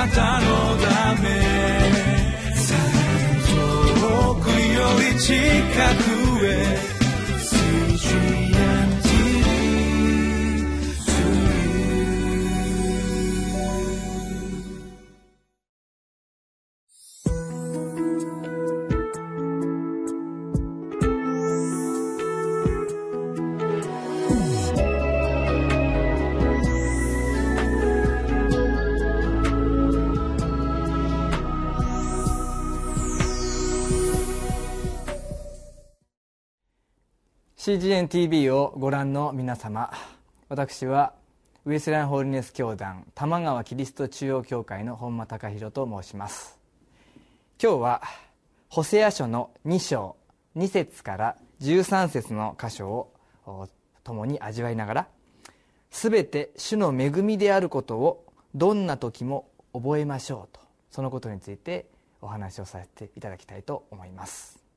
なたのため。遠くより近く。CGNTV」をご覧の皆様私はウエスランホールネス教団玉川キリスト中央教会の本間隆弘と申します。今日はホセア書の2章2節から13節の箇所を共に味わいながら全て主の恵みであることをどんな時も覚えましょうとそのことについてお話をさせていただきたいと思います。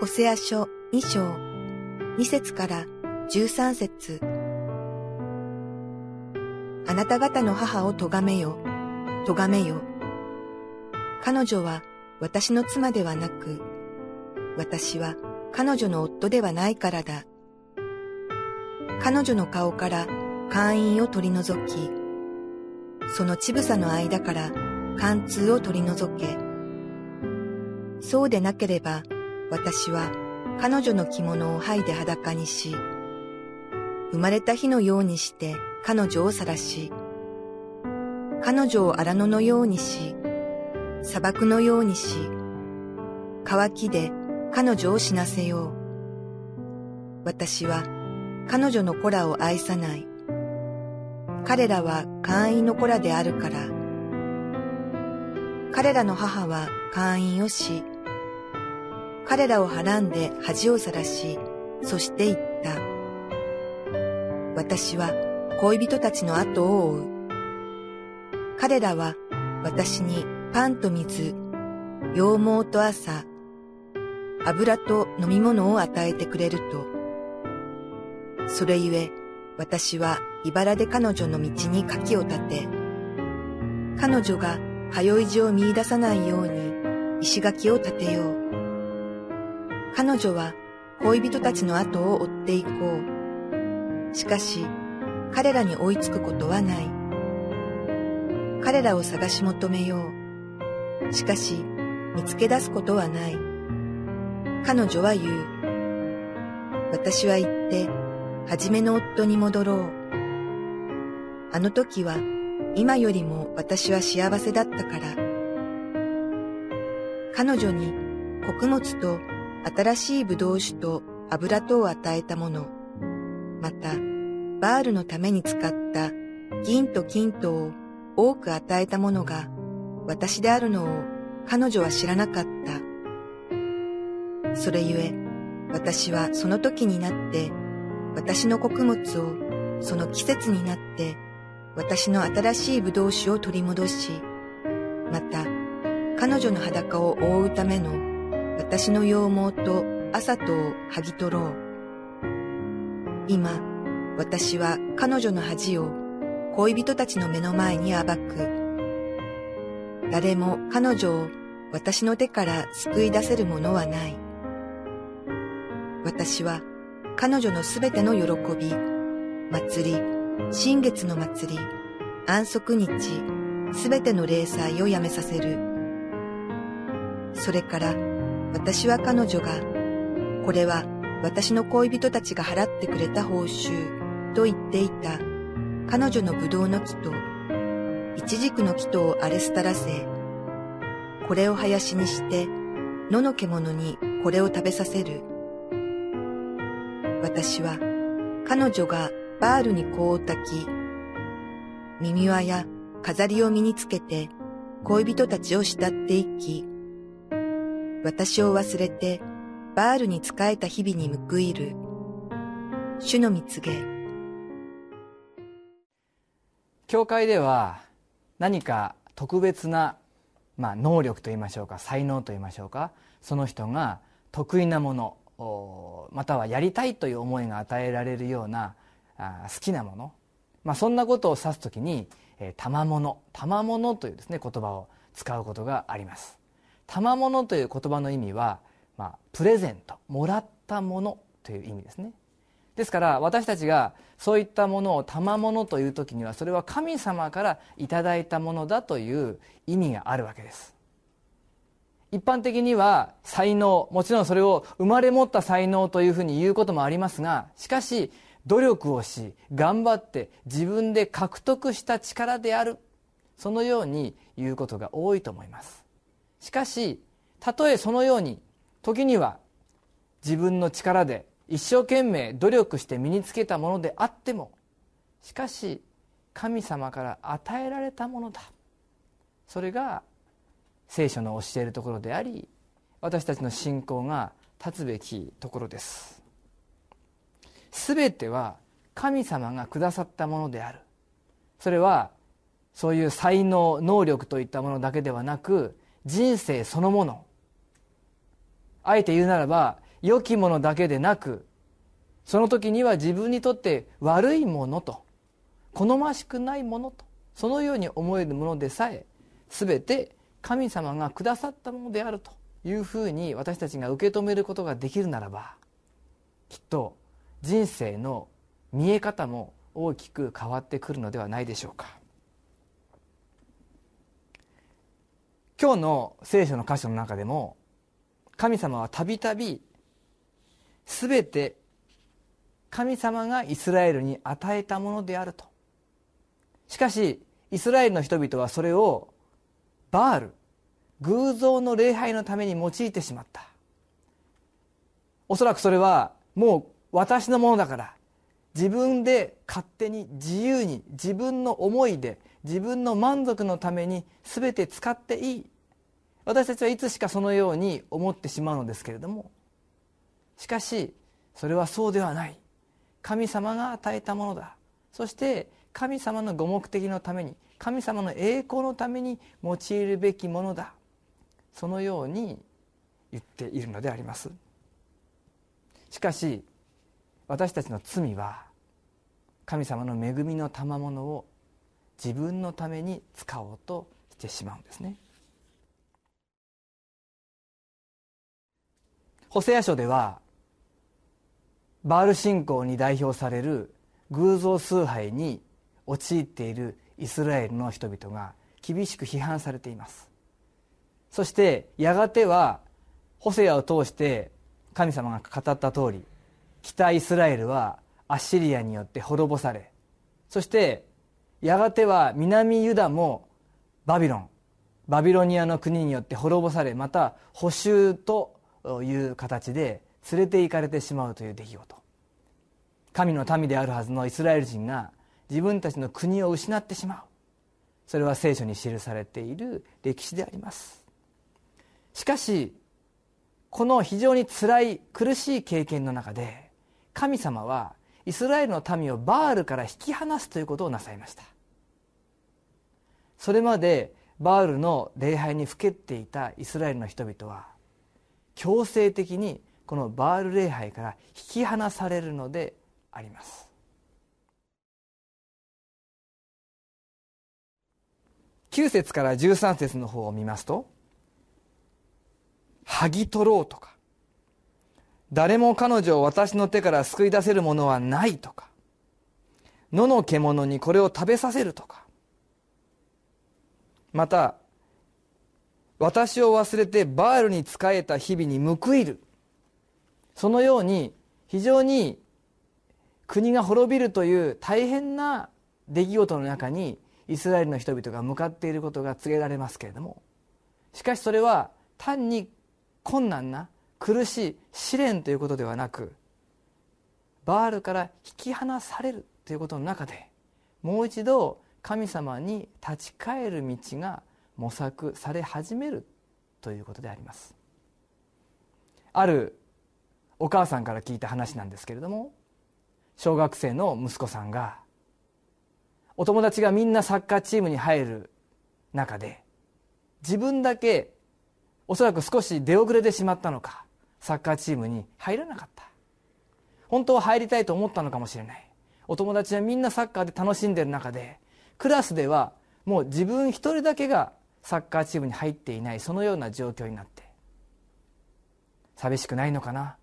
ホセア書2章2節から13節あなた方の母を咎めよ、咎めよ。彼女は私の妻ではなく、私は彼女の夫ではないからだ。彼女の顔から会員を取り除き、その乳房の間から貫通を取り除け。そうでなければ、私は彼女の着物を剥いで裸にし、生まれた日のようにして彼女を晒し、彼女を荒野のようにし、砂漠のようにし、乾きで彼女を死なせよう。私は彼女の子らを愛さない。彼らは会員の子らであるから。彼らの母は会員をし、彼らをはらんで恥をさらし、そして言った。私は恋人たちの後を追う。彼らは私にパンと水、羊毛と朝、油と飲み物を与えてくれると。それゆえ、私は茨で彼女の道に柿を立て、彼女が通い地を見出さないように石垣を立てよう。彼女は恋人たちの後を追っていこう。しかし、彼らに追いつくことはない。彼らを探し求めよう。しかし、見つけ出すことはない。彼女は言う。私は言って、初めの夫に戻ろう。あの時は、今よりも私は幸せだったから。彼女に穀物と新しい葡萄酒と油とを与えたもの、また、バールのために使った銀と金とを多く与えたものが私であるのを彼女は知らなかった。それゆえ、私はその時になって私の穀物をその季節になって私の新しい葡萄酒を取り戻し、また彼女の裸を覆うための私の羊毛と朝とを剥ぎ取ろう。今、私は彼女の恥を恋人たちの目の前に暴く。誰も彼女を私の手から救い出せるものはない。私は彼女のすべての喜び、祭り、新月の祭り、安息日、すべての礼祭をやめさせる。それから私は彼女が、これは私の恋人たちが払ってくれた報酬と言っていた彼女の葡萄の木と、イチジクの木とを荒れ廃らせ、これを林にして、野の獣にこれを食べさせる。私は彼女がバールに香を焚き、耳輪や飾りを身につけて恋人たちを慕っていき、私を忘れて、バールに仕えた日々に報いる。主の蜜げ。教会では何か特別な、まあ、能力といいましょうか才能といいましょうかその人が得意なものまたはやりたいという思いが与えられるようなあ好きなもの、まあ、そんなことを指す時に「賜物」「賜物」というですね言葉を使うことがあります賜物という言葉の意味は、まあ、プレゼントもらったものという意味ですね。ですから私たちがそういったものを賜物という時にはそれは神様からいただいたものだという意味があるわけです。一般的には才能もちろんそれを生まれ持った才能というふうに言うこともありますがしかし努力をし頑張って自分で獲得した力である。そのように言うことが多いと思います。しかしたとえそのように時には自分の力で一生懸命努力して身につけたものであってもしかし神様から与えられたものだ。それが聖書の教えるところであり私たちの信仰が立つべきところです。全ては神様がくださったものである。それはそういう才能能力といったものだけではなく人生そのもの。あえて言うならば良きものだけでなくその時には自分にとって悪いものと好ましくないものとそのように思えるものでさえ全て神様がくださったものであるというふうに私たちが受け止めることができるならばきっと人生の見え方も大きく変わってくるのではないでしょうか。今日の聖書の箇所の中でも神様はたびたび全て神様がイスラエルに与えたものであると。しかしイスラエルの人々はそれをバール偶像の礼拝のために用いてしまった。おそらくそれはもう私のものだから自分で勝手に自由に自分の思いで自分の満足のために全て使っていい。私たちはいつしかそのように思ってしまうのですけれども。しかしそれはそうではない。神様が与えたものだ。そして神様のご目的のために神様の栄光のために用いるべきものだ。そのように言っているのであります。しかし私たちの罪は神様の恵みの賜物を自分のために使おうとしてしまうんですね。ホセア書ではバール信仰に代表される偶像崇拝に陥っているイスラエルの人々が厳しく批判されています。そしてやがてはホセアを通して神様が語った通り北イスラエルはアッシリアによって滅ぼされそしてやがては南ユダもバビロンバビロニアの国によって滅ぼされまた捕囚という形で連れて行かれてしまうという出来事。神の民であるはずのイスラエル人が自分たちの国を失ってしまう。それは聖書に記されている歴史であります。しかしこの非常につらい苦しい経験の中で神様はイスラエルの民をバールから引き離すということをなさいました。それまでバールの礼拝にふけっていたイスラエルの人々は強制的にこのバール礼拝から引き離されるのであります。9節から13節の方を見ますと「剥ぎ取ろう」とか「誰も彼女を私の手から救い出せるものはない」とか「野の獣にこれを食べさせる」とか。また私を忘れてバールに仕えた日々に報いる。そのように非常に国が滅びるという大変な出来事の中にイスラエルの人々が向かっていることが告げられますけれども。しかしそれは単に困難な苦しい試練ということではなくバールから引き離されるということの中でもう一度神様に立ち返る道が模索され始めるということであります。あるお母さんから聞いた話なんですけれども小学生の息子さんがお友達がみんなサッカーチームに入る中で自分だけおそらく少し出遅れてしまったのかサッカーチームに入らなかった。本当は入りたいと思ったのかもしれない。お友達はみんなサッカーで楽しんでる中でクラスではもう自分一人だけがサッカーチームに入っていないそのような状況になって。寂しくないのかな？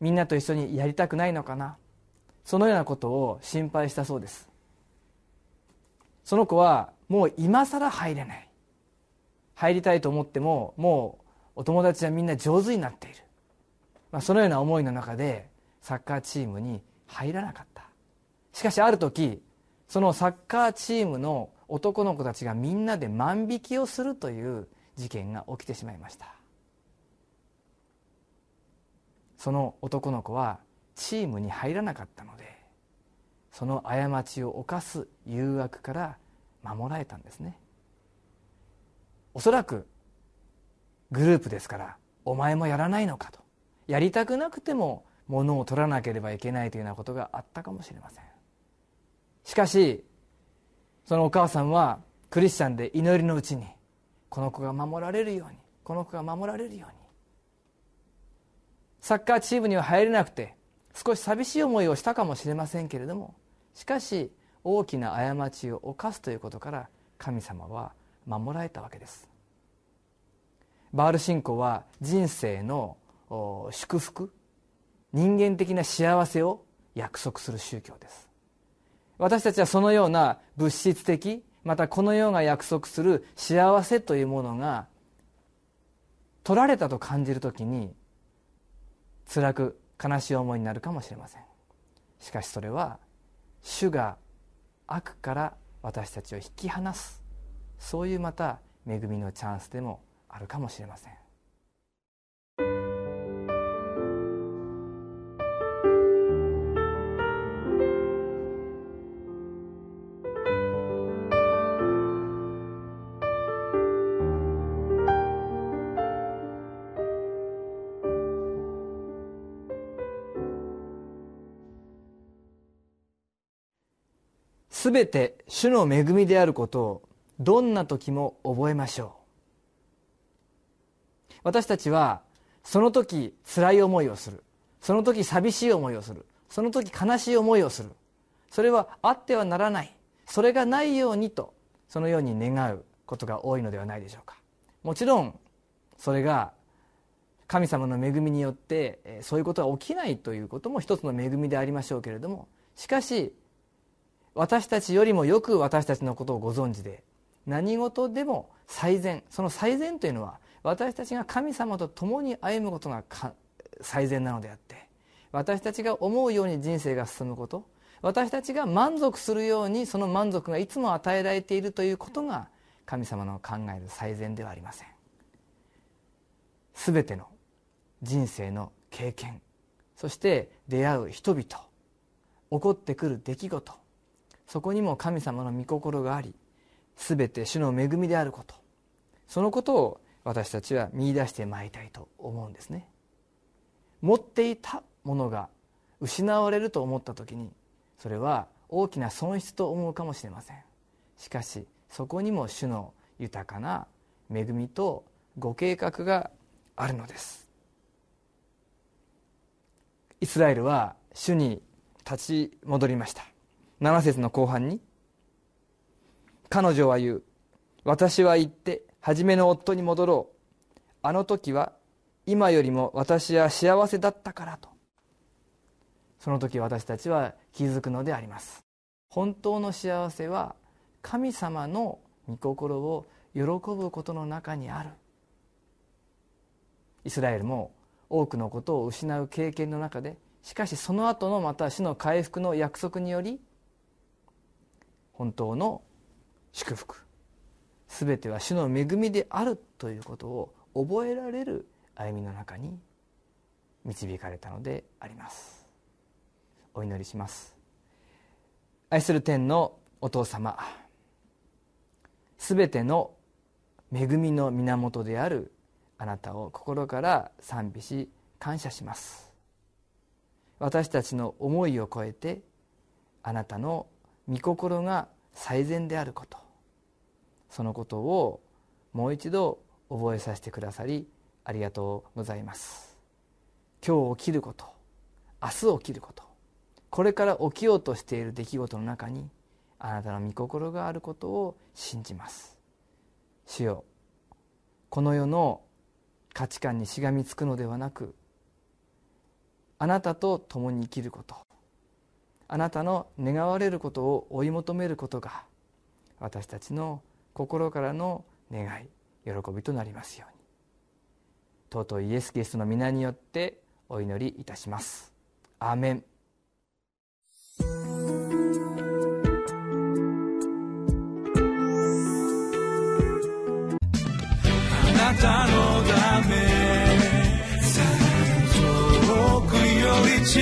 みんなと一緒にやりたくないのかな？そのようなことを心配したそうです。その子はもう今更入れない。入りたいと思ってももうお友達はみんな上手になっている、まあ、そのような思いの中でサッカーチームに入らなかった。しかしある時そのサッカーチームの男の子たちがみんなで万引きをするという事件が起きてしまいました。その男の子はチームに入らなかったのでその過ちを犯す誘惑から守られたんですね。おそらくグループですからお前もやらないのかと。やりたくなくても物を取らなければいけないというようなことがあったかもしれません。しかしそのお母さんはクリスチャンで祈りのうちにこの子が守られるようにこの子が守られるように。サッカーチームには入れなくて少し寂しい思いをしたかもしれませんけれどもしかし大きな過ちを犯すということから神様は守られたわけです。バール信仰は人生の祝福人間的な幸せを約束する宗教です。私たちはそのような物質的またこの世が約束する幸せというものが取られたと感じる時に辛く悲しい思いになるかもしれません。しかしそれは主が悪から私たちを引き離す。そういうまた恵みのチャンスでもあるかもしれません。すべて主の恵みであることをどんな時も覚えましょう。私たちはその時辛い思いをする。その時寂しい思いをする。その時悲しい思いをする。それはあってはならない。それがないようにとそのように願うことが多いのではないでしょうか。もちろんそれが神様の恵みによってそういうことが起きないということも一つの恵みでありましょうけれどもしかし私たちよりもよく私たちのことをご存知で何事でも最善その最善というのは私たちが神様と共に歩むことが最善なのであって私たちが思うように人生が進むこと私たちが満足するようにその満足がいつも与えられているということが神様の考える最善ではありません。全ての人生の経験そして出会う人々起こってくる出来事そこにも神様の御心があり全て主の恵みであることそのことを私たちは見出してまいりたいと思うんですね。持っていたものが失われると思った時にそれは大きな損失と思うかもしれません。しかしそこにも主の豊かな恵みとご計画があるのです。イスラエルは主に立ち戻りました。7節の後半に彼女は言う。私は行って初めの夫に戻ろう。あの時は今よりも私は幸せだったからと。その時私たちは気づくのであります。本当の幸せは神様の御心を喜ぶことの中にある。イスラエルも多くのことを失う経験の中でしかしその後のまた死の回復の約束により本当の祝福。全ては主の恵みであるということを覚えられる歩みの中に導かれたのであります。お祈りします。愛する天のお父様全ての恵みの源であるあなたを心から賛美し感謝します。私たちの思いを超えてあなたの御心が最善であること。そのことをもう一度覚えさせてくださりありがとうございます。今日起きること明日起きることこれから起きようとしている出来事の中にあなたの御心があることを信じます。主よこの世の価値観にしがみつくのではなくあなたと共に生きることあなたの願われることを追い求めることが私たちの心からの願い喜びとなりますように。尊いイエス・キリストの皆によってお祈りいたします。アーメン。あなたのため遠くより近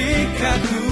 く